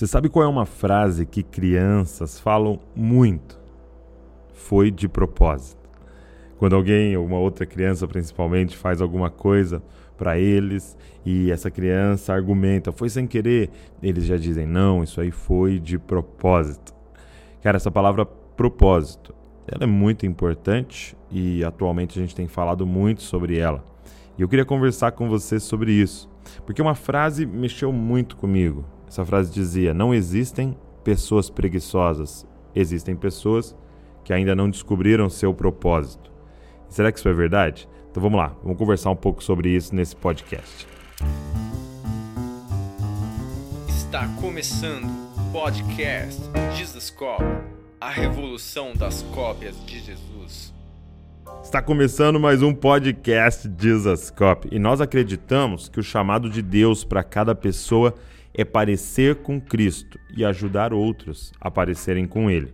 Você sabe qual é uma frase que crianças falam muito? Foi de propósito. Quando alguém, uma outra criança principalmente, faz alguma coisa para eles e essa criança argumenta, foi sem querer, eles já dizem, não, isso aí foi de propósito. Cara, essa palavra propósito, ela é muito importante e atualmente a gente tem falado muito sobre ela. E eu queria conversar com você sobre isso, porque uma frase mexeu muito comigo. Essa frase dizia: Não existem pessoas preguiçosas, existem pessoas que ainda não descobriram seu propósito. Será que isso é verdade? Então vamos lá, vamos conversar um pouco sobre isso nesse podcast. Está começando o podcast Jesus Cop, a revolução das cópias de Jesus. Está começando mais um podcast Jesus Cop e nós acreditamos que o chamado de Deus para cada pessoa é parecer com Cristo e ajudar outros a parecerem com Ele.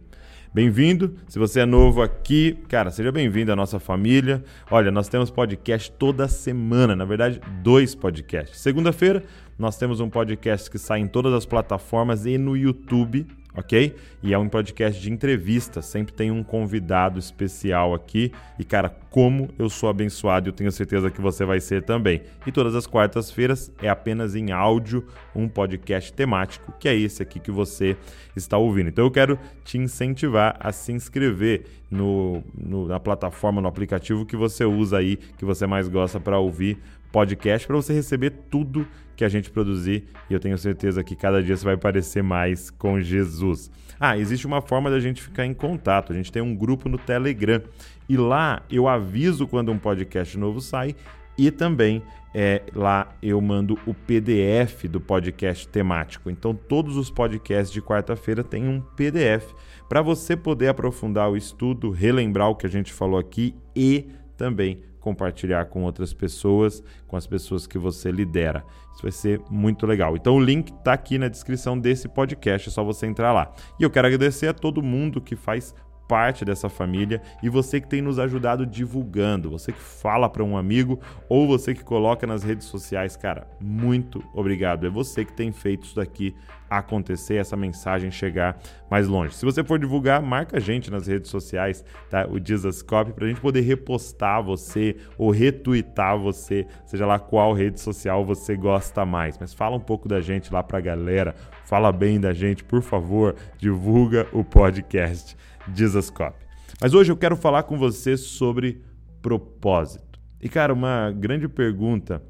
Bem-vindo. Se você é novo aqui, cara, seja bem-vindo à nossa família. Olha, nós temos podcast toda semana, na verdade, dois podcasts. Segunda-feira, nós temos um podcast que sai em todas as plataformas e no YouTube ok? E é um podcast de entrevista, sempre tem um convidado especial aqui. E cara, como eu sou abençoado, eu tenho certeza que você vai ser também. E todas as quartas-feiras é apenas em áudio um podcast temático, que é esse aqui que você está ouvindo. Então eu quero te incentivar a se inscrever no, no na plataforma, no aplicativo que você usa aí, que você mais gosta para ouvir podcast, para você receber tudo que a gente produzir e eu tenho certeza que cada dia você vai parecer mais com Jesus. Ah, existe uma forma da gente ficar em contato. A gente tem um grupo no Telegram e lá eu aviso quando um podcast novo sai e também é, lá eu mando o PDF do podcast temático. Então todos os podcasts de quarta-feira têm um PDF para você poder aprofundar o estudo, relembrar o que a gente falou aqui e também compartilhar com outras pessoas, com as pessoas que você lidera. Isso vai ser muito legal. Então o link está aqui na descrição desse podcast, é só você entrar lá. E eu quero agradecer a todo mundo que faz parte dessa família e você que tem nos ajudado divulgando, você que fala para um amigo ou você que coloca nas redes sociais, cara, muito obrigado. É você que tem feito isso daqui acontecer, essa mensagem chegar mais longe. Se você for divulgar, marca a gente nas redes sociais, tá? O Dizascope, para a gente poder repostar você ou retweetar você, seja lá qual rede social você gosta mais. Mas fala um pouco da gente lá para a galera, fala bem da gente, por favor, divulga o podcast Dizascope. Mas hoje eu quero falar com você sobre propósito. E cara, uma grande pergunta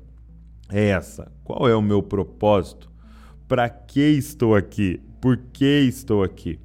é essa: qual é o meu propósito? para que estou aqui? Por que estou aqui?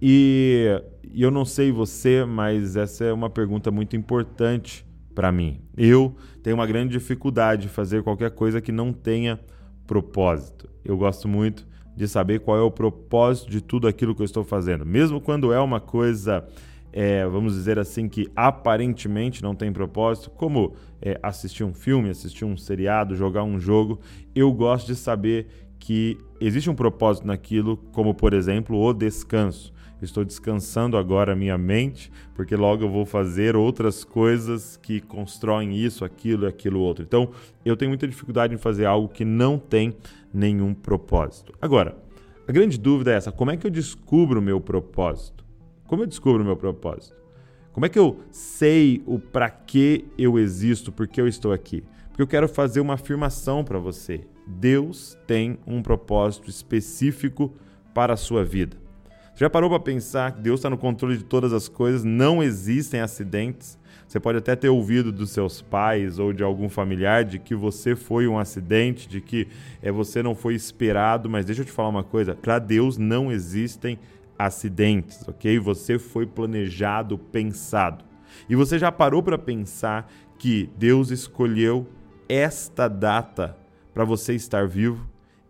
E, e eu não sei você, mas essa é uma pergunta muito importante para mim. Eu tenho uma grande dificuldade de fazer qualquer coisa que não tenha propósito. Eu gosto muito de saber qual é o propósito de tudo aquilo que eu estou fazendo, mesmo quando é uma coisa é, vamos dizer assim, que aparentemente não tem propósito, como é, assistir um filme, assistir um seriado, jogar um jogo, eu gosto de saber que existe um propósito naquilo, como por exemplo o descanso. Estou descansando agora a minha mente, porque logo eu vou fazer outras coisas que constroem isso, aquilo e aquilo outro. Então, eu tenho muita dificuldade em fazer algo que não tem nenhum propósito. Agora, a grande dúvida é essa: como é que eu descubro o meu propósito? Como eu descubro o meu propósito? Como é que eu sei o para que eu existo, por que eu estou aqui? Porque eu quero fazer uma afirmação para você. Deus tem um propósito específico para a sua vida. Já parou para pensar que Deus está no controle de todas as coisas, não existem acidentes? Você pode até ter ouvido dos seus pais ou de algum familiar de que você foi um acidente, de que é, você não foi esperado, mas deixa eu te falar uma coisa: para Deus não existem acidentes, ok? Você foi planejado, pensado. E você já parou para pensar que Deus escolheu esta data para você estar vivo,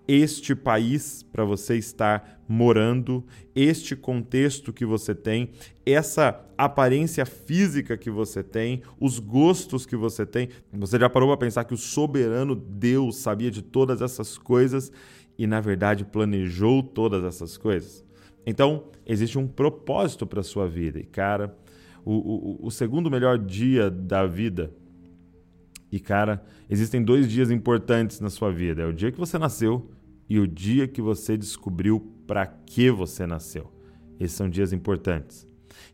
este país para você estar morando, este contexto que você tem, essa aparência física que você tem, os gostos que você tem. Você já parou para pensar que o soberano Deus sabia de todas essas coisas e, na verdade, planejou todas essas coisas? Então, existe um propósito para a sua vida. E, cara, o, o, o segundo melhor dia da vida e, cara, existem dois dias importantes na sua vida: é o dia que você nasceu e o dia que você descobriu para que você nasceu. Esses são dias importantes.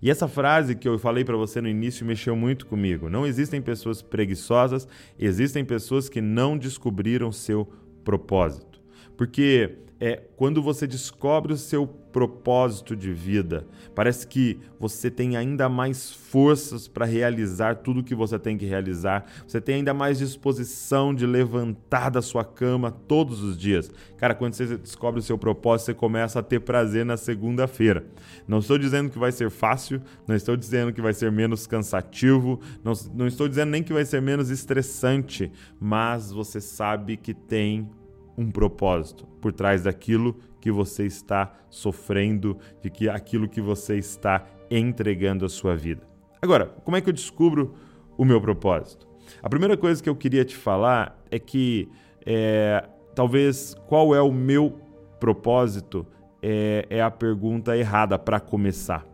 E essa frase que eu falei para você no início mexeu muito comigo. Não existem pessoas preguiçosas, existem pessoas que não descobriram seu propósito. Porque é quando você descobre o seu propósito de vida, parece que você tem ainda mais forças para realizar tudo o que você tem que realizar, você tem ainda mais disposição de levantar da sua cama todos os dias. Cara, quando você descobre o seu propósito, você começa a ter prazer na segunda-feira. Não estou dizendo que vai ser fácil, não estou dizendo que vai ser menos cansativo, não, não estou dizendo nem que vai ser menos estressante, mas você sabe que tem um propósito por trás daquilo que você está sofrendo, de que aquilo que você está entregando à sua vida. Agora, como é que eu descubro o meu propósito? A primeira coisa que eu queria te falar é que é, talvez qual é o meu propósito é, é a pergunta errada para começar,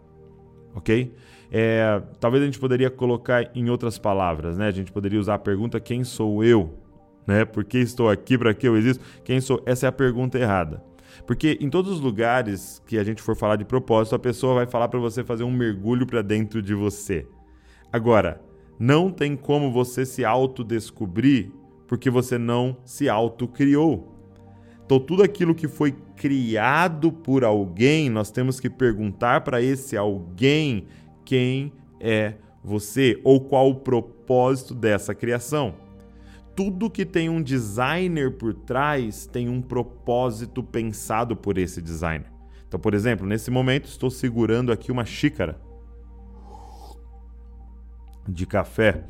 ok? É, talvez a gente poderia colocar em outras palavras, né? A gente poderia usar a pergunta quem sou eu né? Por que estou aqui? Para que eu existo? Quem sou? Essa é a pergunta errada. Porque em todos os lugares que a gente for falar de propósito, a pessoa vai falar para você fazer um mergulho para dentro de você. Agora, não tem como você se autodescobrir porque você não se autocriou. Então, tudo aquilo que foi criado por alguém, nós temos que perguntar para esse alguém quem é você ou qual o propósito dessa criação tudo que tem um designer por trás tem um propósito pensado por esse designer. Então, por exemplo, nesse momento estou segurando aqui uma xícara de café.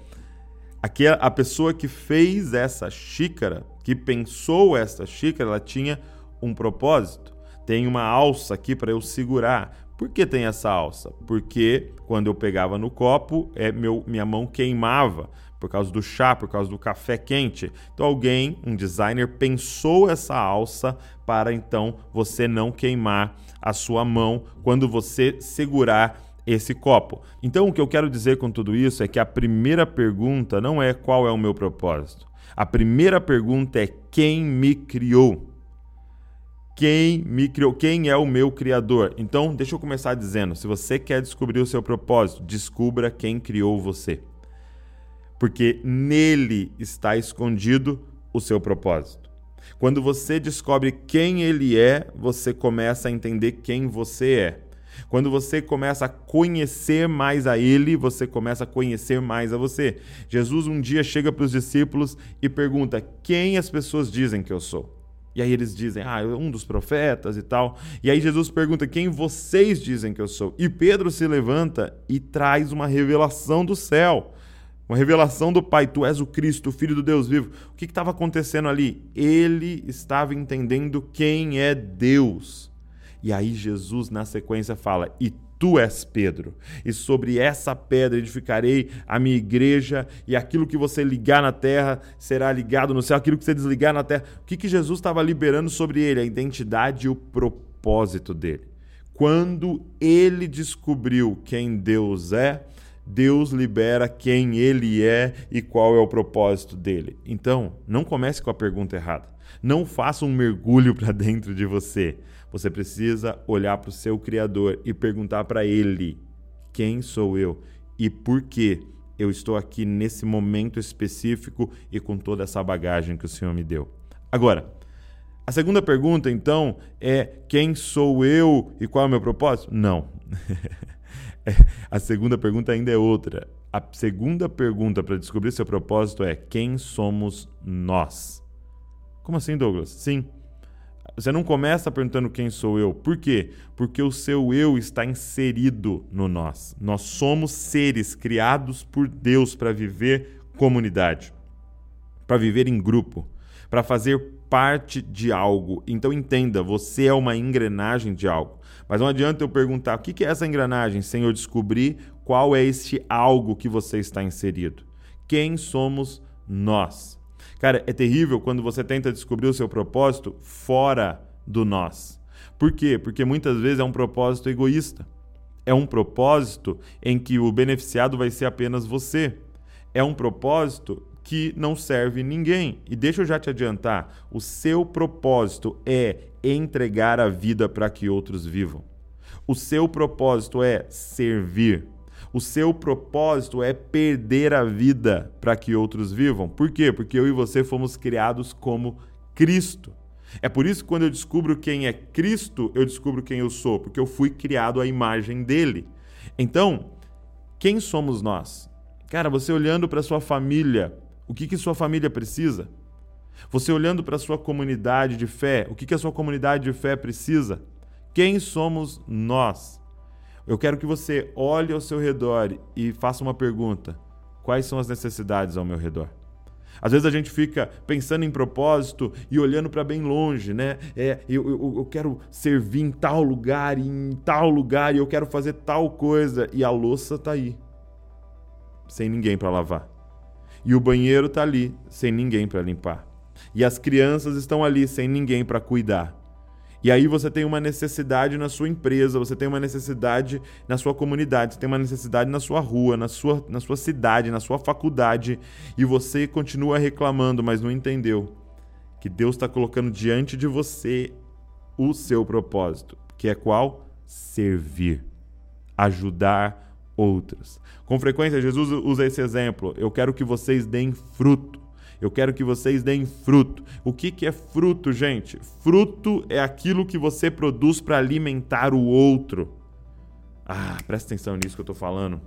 Aqui a pessoa que fez essa xícara, que pensou essa xícara, ela tinha um propósito. Tem uma alça aqui para eu segurar. Por que tem essa alça? Porque quando eu pegava no copo, é meu, minha mão queimava por causa do chá, por causa do café quente. Então alguém, um designer, pensou essa alça para então você não queimar a sua mão quando você segurar esse copo. Então o que eu quero dizer com tudo isso é que a primeira pergunta não é qual é o meu propósito. A primeira pergunta é quem me criou? Quem me criou? Quem é o meu criador? Então, deixa eu começar dizendo: se você quer descobrir o seu propósito, descubra quem criou você porque nele está escondido o seu propósito. Quando você descobre quem ele é, você começa a entender quem você é. Quando você começa a conhecer mais a Ele, você começa a conhecer mais a você. Jesus um dia chega para os discípulos e pergunta: Quem as pessoas dizem que eu sou? E aí eles dizem: Ah, um dos profetas e tal. E aí Jesus pergunta: Quem vocês dizem que eu sou? E Pedro se levanta e traz uma revelação do céu uma revelação do Pai, tu és o Cristo, o Filho do Deus vivo. O que estava acontecendo ali? Ele estava entendendo quem é Deus. E aí Jesus, na sequência, fala: E tu és Pedro, e sobre essa pedra edificarei a minha igreja, e aquilo que você ligar na terra será ligado no céu, aquilo que você desligar na terra. O que, que Jesus estava liberando sobre ele? A identidade e o propósito dele. Quando ele descobriu quem Deus é, Deus libera quem ele é e qual é o propósito dele. Então, não comece com a pergunta errada. Não faça um mergulho para dentro de você. Você precisa olhar para o seu Criador e perguntar para ele: quem sou eu e por que eu estou aqui nesse momento específico e com toda essa bagagem que o Senhor me deu. Agora, a segunda pergunta, então, é: quem sou eu e qual é o meu propósito? Não. a segunda pergunta ainda é outra. A segunda pergunta para descobrir seu propósito é: quem somos nós? Como assim, Douglas? Sim. Você não começa perguntando quem sou eu. Por quê? Porque o seu eu está inserido no nós. Nós somos seres criados por Deus para viver comunidade, para viver em grupo, para fazer parte de algo. Então entenda, você é uma engrenagem de algo. Mas não adianta eu perguntar o que é essa engrenagem sem eu descobrir qual é este algo que você está inserido. Quem somos nós? Cara, é terrível quando você tenta descobrir o seu propósito fora do nós. Por quê? Porque muitas vezes é um propósito egoísta. É um propósito em que o beneficiado vai ser apenas você. É um propósito que não serve ninguém. E deixa eu já te adiantar: o seu propósito é entregar a vida para que outros vivam. O seu propósito é servir. O seu propósito é perder a vida para que outros vivam. Por quê? Porque eu e você fomos criados como Cristo. É por isso que quando eu descubro quem é Cristo, eu descubro quem eu sou, porque eu fui criado à imagem dele. Então, quem somos nós? Cara, você olhando para sua família, o que, que sua família precisa? Você olhando para sua comunidade de fé, o que, que a sua comunidade de fé precisa? Quem somos nós? Eu quero que você olhe ao seu redor e faça uma pergunta: quais são as necessidades ao meu redor? Às vezes a gente fica pensando em propósito e olhando para bem longe, né? É, eu, eu, eu, quero servir em tal lugar, em tal lugar, e eu quero fazer tal coisa, e a louça tá aí, sem ninguém para lavar. E o banheiro tá ali, sem ninguém para limpar. E as crianças estão ali, sem ninguém para cuidar. E aí você tem uma necessidade na sua empresa, você tem uma necessidade na sua comunidade, você tem uma necessidade na sua rua, na sua, na sua cidade, na sua faculdade, e você continua reclamando, mas não entendeu que Deus está colocando diante de você o seu propósito, que é qual? Servir, ajudar outros. Com frequência, Jesus usa esse exemplo. Eu quero que vocês deem fruto. Eu quero que vocês deem fruto. O que, que é fruto, gente? Fruto é aquilo que você produz para alimentar o outro. Ah, presta atenção nisso que eu estou falando.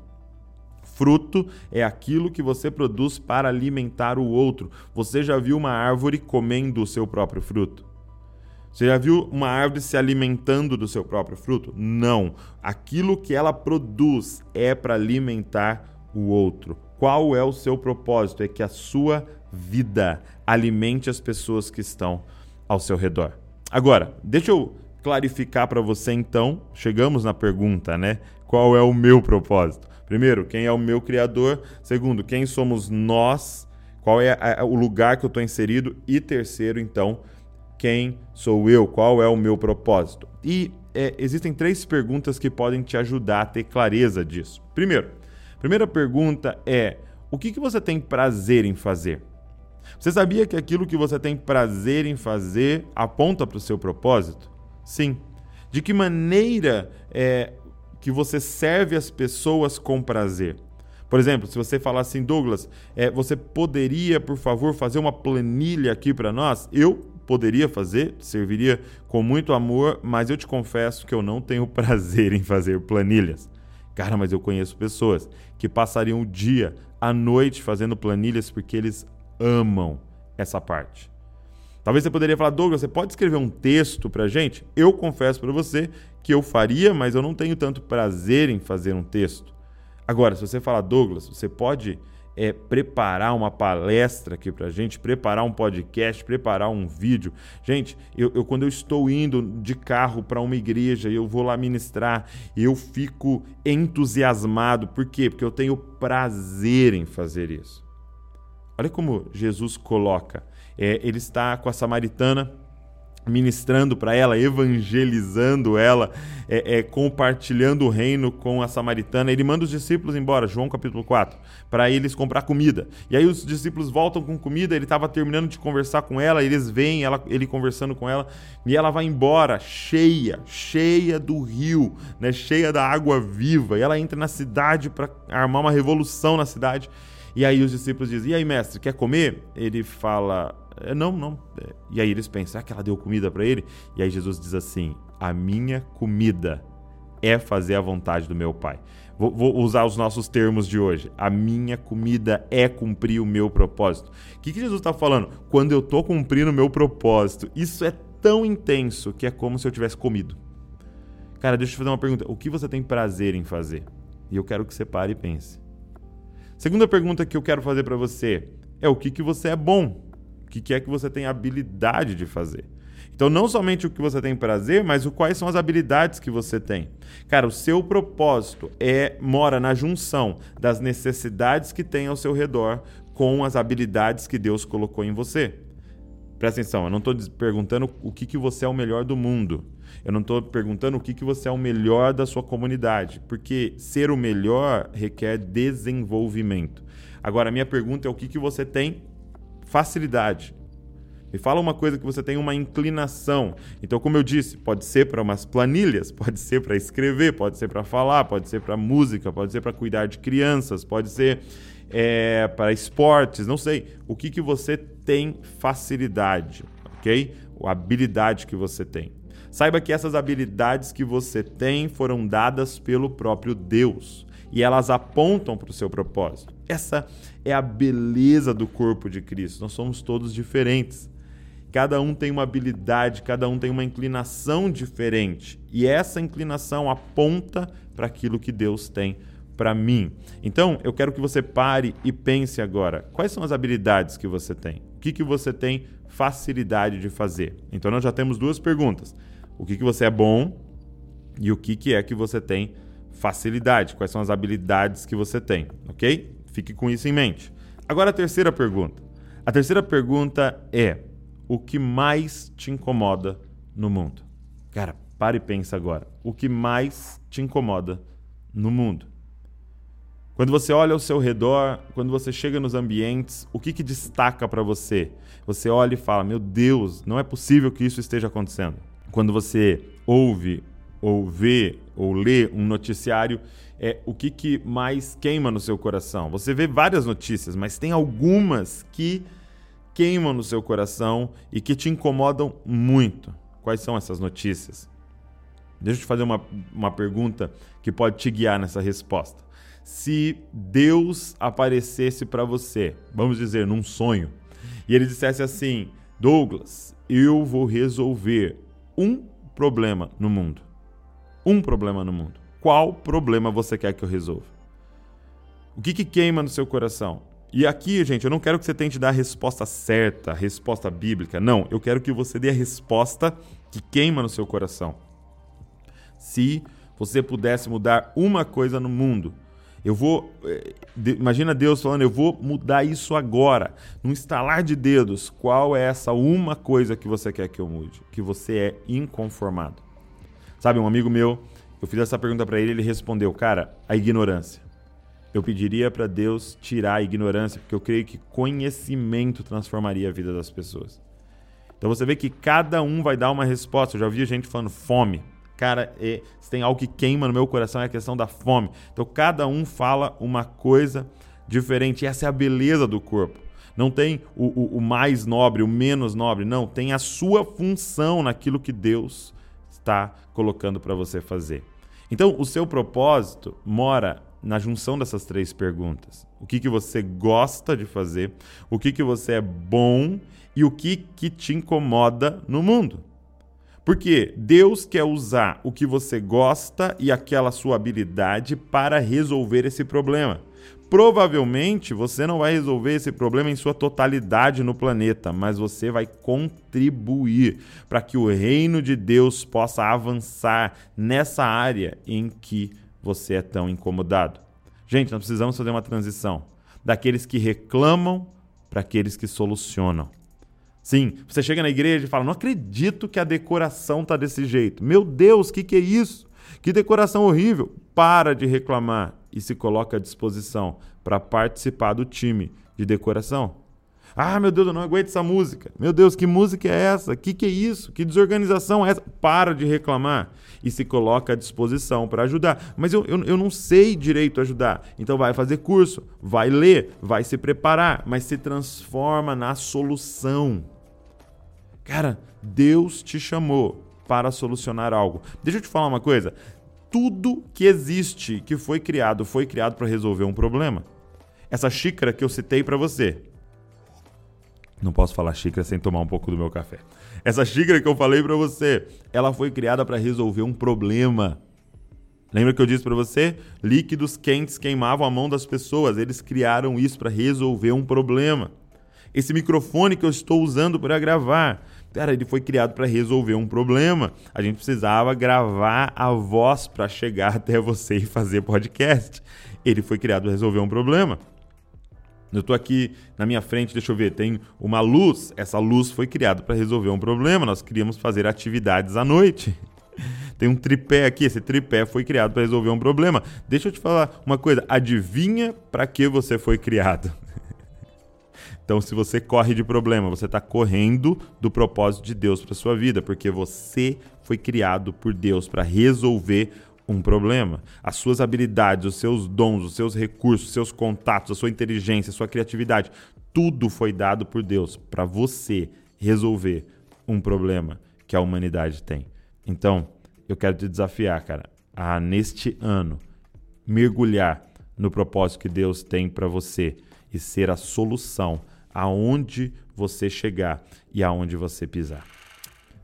Fruto é aquilo que você produz para alimentar o outro. Você já viu uma árvore comendo o seu próprio fruto? Você já viu uma árvore se alimentando do seu próprio fruto? Não. Aquilo que ela produz é para alimentar o outro. Qual é o seu propósito? É que a sua vida alimente as pessoas que estão ao seu redor. Agora, deixa eu clarificar para você então. Chegamos na pergunta, né? Qual é o meu propósito? Primeiro, quem é o meu criador? Segundo, quem somos nós? Qual é o lugar que eu estou inserido? E terceiro, então, quem sou eu? Qual é o meu propósito? E é, existem três perguntas que podem te ajudar a ter clareza disso. Primeiro, Primeira pergunta é: o que, que você tem prazer em fazer? Você sabia que aquilo que você tem prazer em fazer aponta para o seu propósito? Sim. De que maneira é que você serve as pessoas com prazer? Por exemplo, se você falar assim, Douglas, é, você poderia, por favor, fazer uma planilha aqui para nós? Eu poderia fazer, serviria com muito amor, mas eu te confesso que eu não tenho prazer em fazer planilhas. Cara, mas eu conheço pessoas que passariam o dia, a noite fazendo planilhas porque eles amam essa parte. Talvez você poderia falar, Douglas, você pode escrever um texto pra gente? Eu confesso para você que eu faria, mas eu não tenho tanto prazer em fazer um texto. Agora, se você falar, Douglas, você pode é, preparar uma palestra aqui para gente, preparar um podcast, preparar um vídeo. Gente, eu, eu quando eu estou indo de carro para uma igreja e eu vou lá ministrar, eu fico entusiasmado. Por quê? Porque eu tenho prazer em fazer isso. Olha como Jesus coloca. É, ele está com a samaritana ministrando para ela, evangelizando ela, é, é, compartilhando o reino com a samaritana. Ele manda os discípulos embora, João capítulo 4, para eles comprar comida. E aí os discípulos voltam com comida, ele estava terminando de conversar com ela, eles veem ela, ele conversando com ela, e ela vai embora, cheia, cheia do rio, né, cheia da água viva. E ela entra na cidade para armar uma revolução na cidade. E aí os discípulos dizem: E aí, mestre, quer comer? Ele fala: é, não, não. É, e aí eles pensam, será que ela deu comida para ele? E aí Jesus diz assim: A minha comida é fazer a vontade do meu Pai. Vou, vou, usar os nossos termos de hoje. A minha comida é cumprir o meu propósito. O que, que Jesus está falando? Quando eu estou cumprindo o meu propósito, isso é tão intenso que é como se eu tivesse comido. Cara, deixa eu te fazer uma pergunta. O que você tem prazer em fazer? E eu quero que você pare e pense. Segunda pergunta que eu quero fazer para você é o que, que você é bom que, que é que você tem habilidade de fazer. Então, não somente o que você tem prazer, mas o quais são as habilidades que você tem. Cara, o seu propósito é mora na junção das necessidades que tem ao seu redor com as habilidades que Deus colocou em você. Presta atenção, eu não estou perguntando o que, que você é o melhor do mundo. Eu não estou perguntando o que, que você é o melhor da sua comunidade, porque ser o melhor requer desenvolvimento. Agora, a minha pergunta é o que, que você tem facilidade. Me fala uma coisa que você tem uma inclinação. Então, como eu disse, pode ser para umas planilhas, pode ser para escrever, pode ser para falar, pode ser para música, pode ser para cuidar de crianças, pode ser é, para esportes, não sei. O que, que você tem facilidade, ok? A habilidade que você tem. Saiba que essas habilidades que você tem foram dadas pelo próprio Deus e elas apontam para o seu propósito. Essa é a beleza do corpo de Cristo. Nós somos todos diferentes. Cada um tem uma habilidade, cada um tem uma inclinação diferente. E essa inclinação aponta para aquilo que Deus tem para mim. Então, eu quero que você pare e pense agora: quais são as habilidades que você tem? O que, que você tem facilidade de fazer? Então, nós já temos duas perguntas o que, que você é bom e o que, que é que você tem facilidade, quais são as habilidades que você tem, ok? Fique com isso em mente. Agora a terceira pergunta. A terceira pergunta é: o que mais te incomoda no mundo? Cara, pare e pensa agora. O que mais te incomoda no mundo? Quando você olha ao seu redor, quando você chega nos ambientes, o que, que destaca para você? Você olha e fala: Meu Deus, não é possível que isso esteja acontecendo quando você ouve ou vê ou lê um noticiário, é o que, que mais queima no seu coração? Você vê várias notícias, mas tem algumas que queimam no seu coração e que te incomodam muito. Quais são essas notícias? Deixa eu te fazer uma, uma pergunta que pode te guiar nessa resposta. Se Deus aparecesse para você, vamos dizer, num sonho, e ele dissesse assim: Douglas, eu vou resolver um problema no mundo. Um problema no mundo. Qual problema você quer que eu resolva? O que, que queima no seu coração? E aqui, gente, eu não quero que você tente dar a resposta certa, a resposta bíblica. Não, eu quero que você dê a resposta que queima no seu coração. Se você pudesse mudar uma coisa no mundo, eu vou. Eh, imagina Deus falando, eu vou mudar isso agora. Num estalar de dedos, qual é essa uma coisa que você quer que eu mude? Que você é inconformado. Sabe, um amigo meu, eu fiz essa pergunta para ele, ele respondeu, cara, a ignorância. Eu pediria para Deus tirar a ignorância, porque eu creio que conhecimento transformaria a vida das pessoas. Então você vê que cada um vai dar uma resposta. Eu já vi gente falando fome cara, é, se tem algo que queima no meu coração é a questão da fome. Então cada um fala uma coisa diferente. Essa é a beleza do corpo. Não tem o, o, o mais nobre, o menos nobre. Não, tem a sua função naquilo que Deus está colocando para você fazer. Então, o seu propósito mora na junção dessas três perguntas. O que, que você gosta de fazer, o que, que você é bom e o que, que te incomoda no mundo. Porque Deus quer usar o que você gosta e aquela sua habilidade para resolver esse problema. Provavelmente você não vai resolver esse problema em sua totalidade no planeta, mas você vai contribuir para que o reino de Deus possa avançar nessa área em que você é tão incomodado. Gente, nós precisamos fazer uma transição daqueles que reclamam para aqueles que solucionam. Sim, você chega na igreja e fala: Não acredito que a decoração tá desse jeito. Meu Deus, o que, que é isso? Que decoração horrível. Para de reclamar e se coloca à disposição para participar do time de decoração. Ah, meu Deus, eu não aguento essa música. Meu Deus, que música é essa? Que que é isso? Que desorganização é essa? Para de reclamar e se coloca à disposição para ajudar. Mas eu, eu, eu não sei direito ajudar. Então vai fazer curso, vai ler, vai se preparar, mas se transforma na solução. Cara, Deus te chamou para solucionar algo. Deixa eu te falar uma coisa. Tudo que existe, que foi criado, foi criado para resolver um problema. Essa xícara que eu citei para você. Não posso falar xícara sem tomar um pouco do meu café. Essa xícara que eu falei para você, ela foi criada para resolver um problema. Lembra que eu disse para você? Líquidos quentes queimavam a mão das pessoas. Eles criaram isso para resolver um problema. Esse microfone que eu estou usando para gravar, cara, ele foi criado para resolver um problema. A gente precisava gravar a voz para chegar até você e fazer podcast. Ele foi criado para resolver um problema. Eu estou aqui na minha frente, deixa eu ver, tem uma luz. Essa luz foi criada para resolver um problema. Nós queríamos fazer atividades à noite. Tem um tripé aqui, esse tripé foi criado para resolver um problema. Deixa eu te falar uma coisa, adivinha para que você foi criado? Então, se você corre de problema, você está correndo do propósito de Deus para sua vida, porque você foi criado por Deus para resolver um problema. As suas habilidades, os seus dons, os seus recursos, os seus contatos, a sua inteligência, a sua criatividade, tudo foi dado por Deus para você resolver um problema que a humanidade tem. Então, eu quero te desafiar, cara, a neste ano mergulhar no propósito que Deus tem para você e ser a solução aonde você chegar e aonde você pisar.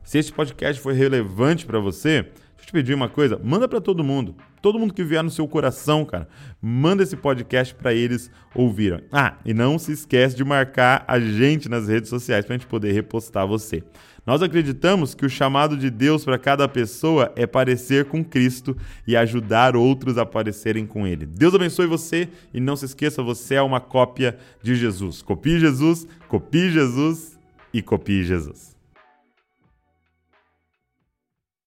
Se este podcast foi relevante para você, deixa eu te pedir uma coisa, manda para todo mundo. Todo mundo que vier no seu coração, cara, manda esse podcast para eles ouvirem. Ah, e não se esquece de marcar a gente nas redes sociais para a gente poder repostar você. Nós acreditamos que o chamado de Deus para cada pessoa é parecer com Cristo e ajudar outros a parecerem com Ele. Deus abençoe você e não se esqueça, você é uma cópia de Jesus. Copie Jesus, copie Jesus e copie Jesus.